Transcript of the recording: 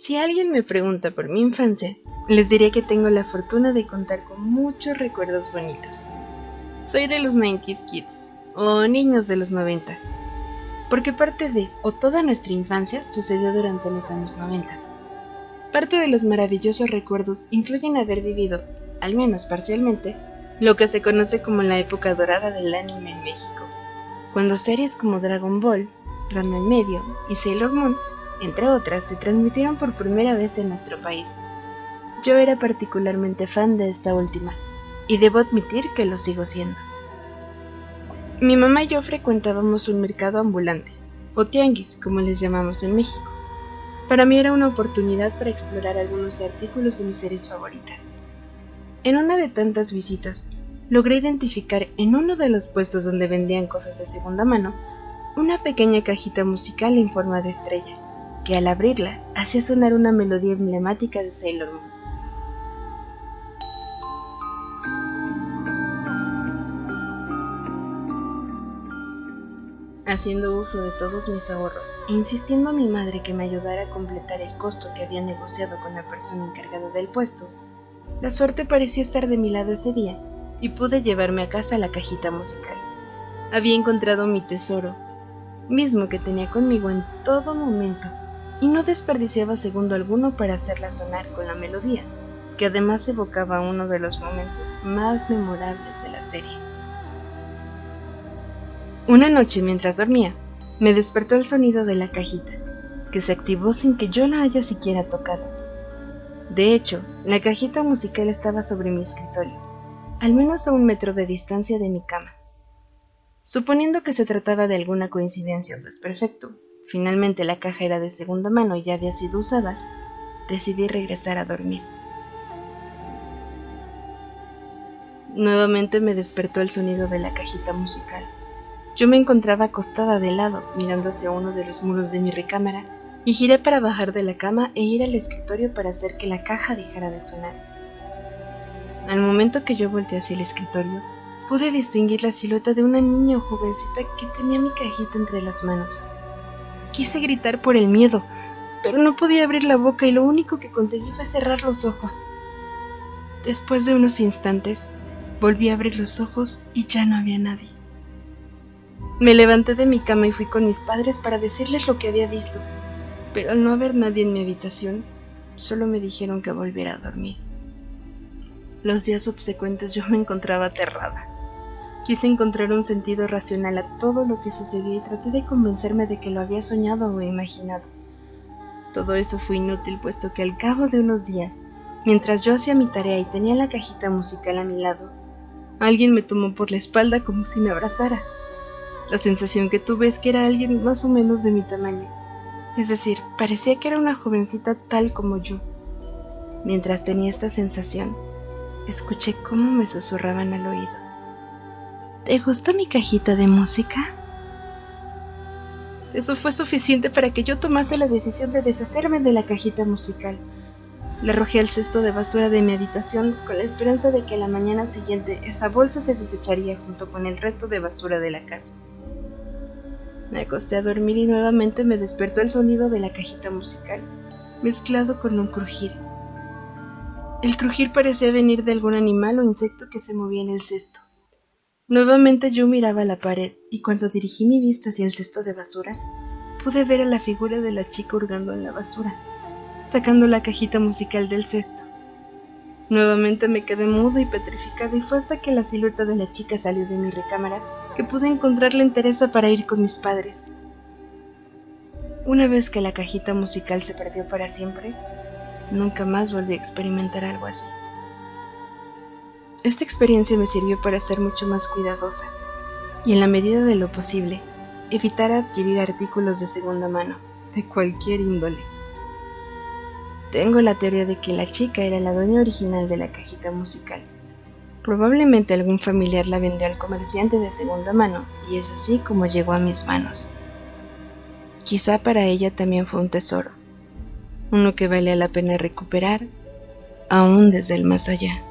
Si alguien me pregunta por mi infancia, les diré que tengo la fortuna de contar con muchos recuerdos bonitos. Soy de los 90 Kids, o niños de los 90, porque parte de, o toda nuestra infancia, sucedió durante los años 90. Parte de los maravillosos recuerdos incluyen haber vivido, al menos parcialmente, lo que se conoce como la época dorada del anime en México, cuando series como Dragon Ball, Ranma en Medio y Sailor Moon entre otras, se transmitieron por primera vez en nuestro país. Yo era particularmente fan de esta última, y debo admitir que lo sigo siendo. Mi mamá y yo frecuentábamos un mercado ambulante, o tianguis, como les llamamos en México. Para mí era una oportunidad para explorar algunos artículos de mis series favoritas. En una de tantas visitas, logré identificar en uno de los puestos donde vendían cosas de segunda mano una pequeña cajita musical en forma de estrella que al abrirla hacía sonar una melodía emblemática de Sailor Moon. Haciendo uso de todos mis ahorros insistiendo a mi madre que me ayudara a completar el costo que había negociado con la persona encargada del puesto, la suerte parecía estar de mi lado ese día y pude llevarme a casa la cajita musical. Había encontrado mi tesoro, mismo que tenía conmigo en todo momento y no desperdiciaba segundo alguno para hacerla sonar con la melodía, que además evocaba uno de los momentos más memorables de la serie. Una noche mientras dormía, me despertó el sonido de la cajita, que se activó sin que yo la haya siquiera tocado. De hecho, la cajita musical estaba sobre mi escritorio, al menos a un metro de distancia de mi cama. Suponiendo que se trataba de alguna coincidencia, pues perfecto, Finalmente la caja era de segunda mano y ya había sido usada. Decidí regresar a dormir. Nuevamente me despertó el sonido de la cajita musical. Yo me encontraba acostada de lado, mirando hacia uno de los muros de mi recámara, y giré para bajar de la cama e ir al escritorio para hacer que la caja dejara de sonar. Al momento que yo volteé hacia el escritorio, pude distinguir la silueta de una niña o jovencita que tenía mi cajita entre las manos. Quise gritar por el miedo, pero no podía abrir la boca y lo único que conseguí fue cerrar los ojos. Después de unos instantes, volví a abrir los ojos y ya no había nadie. Me levanté de mi cama y fui con mis padres para decirles lo que había visto, pero al no haber nadie en mi habitación, solo me dijeron que volviera a dormir. Los días subsecuentes yo me encontraba aterrada. Quise encontrar un sentido racional a todo lo que sucedía y traté de convencerme de que lo había soñado o imaginado. Todo eso fue inútil puesto que al cabo de unos días, mientras yo hacía mi tarea y tenía la cajita musical a mi lado, alguien me tomó por la espalda como si me abrazara. La sensación que tuve es que era alguien más o menos de mi tamaño, es decir, parecía que era una jovencita tal como yo. Mientras tenía esta sensación, escuché cómo me susurraban al oído. ¿Te gusta mi cajita de música? Eso fue suficiente para que yo tomase la decisión de deshacerme de la cajita musical. La arrojé al cesto de basura de mi habitación con la esperanza de que a la mañana siguiente esa bolsa se desecharía junto con el resto de basura de la casa. Me acosté a dormir y nuevamente me despertó el sonido de la cajita musical, mezclado con un crujir. El crujir parecía venir de algún animal o insecto que se movía en el cesto. Nuevamente yo miraba la pared y cuando dirigí mi vista hacia el cesto de basura, pude ver a la figura de la chica hurgando en la basura, sacando la cajita musical del cesto. Nuevamente me quedé muda y petrificada y fue hasta que la silueta de la chica salió de mi recámara que pude encontrarle entereza para ir con mis padres. Una vez que la cajita musical se perdió para siempre, nunca más volví a experimentar algo así. Esta experiencia me sirvió para ser mucho más cuidadosa y en la medida de lo posible evitar adquirir artículos de segunda mano, de cualquier índole. Tengo la teoría de que la chica era la dueña original de la cajita musical. Probablemente algún familiar la vendió al comerciante de segunda mano y es así como llegó a mis manos. Quizá para ella también fue un tesoro, uno que valía la pena recuperar aún desde el más allá.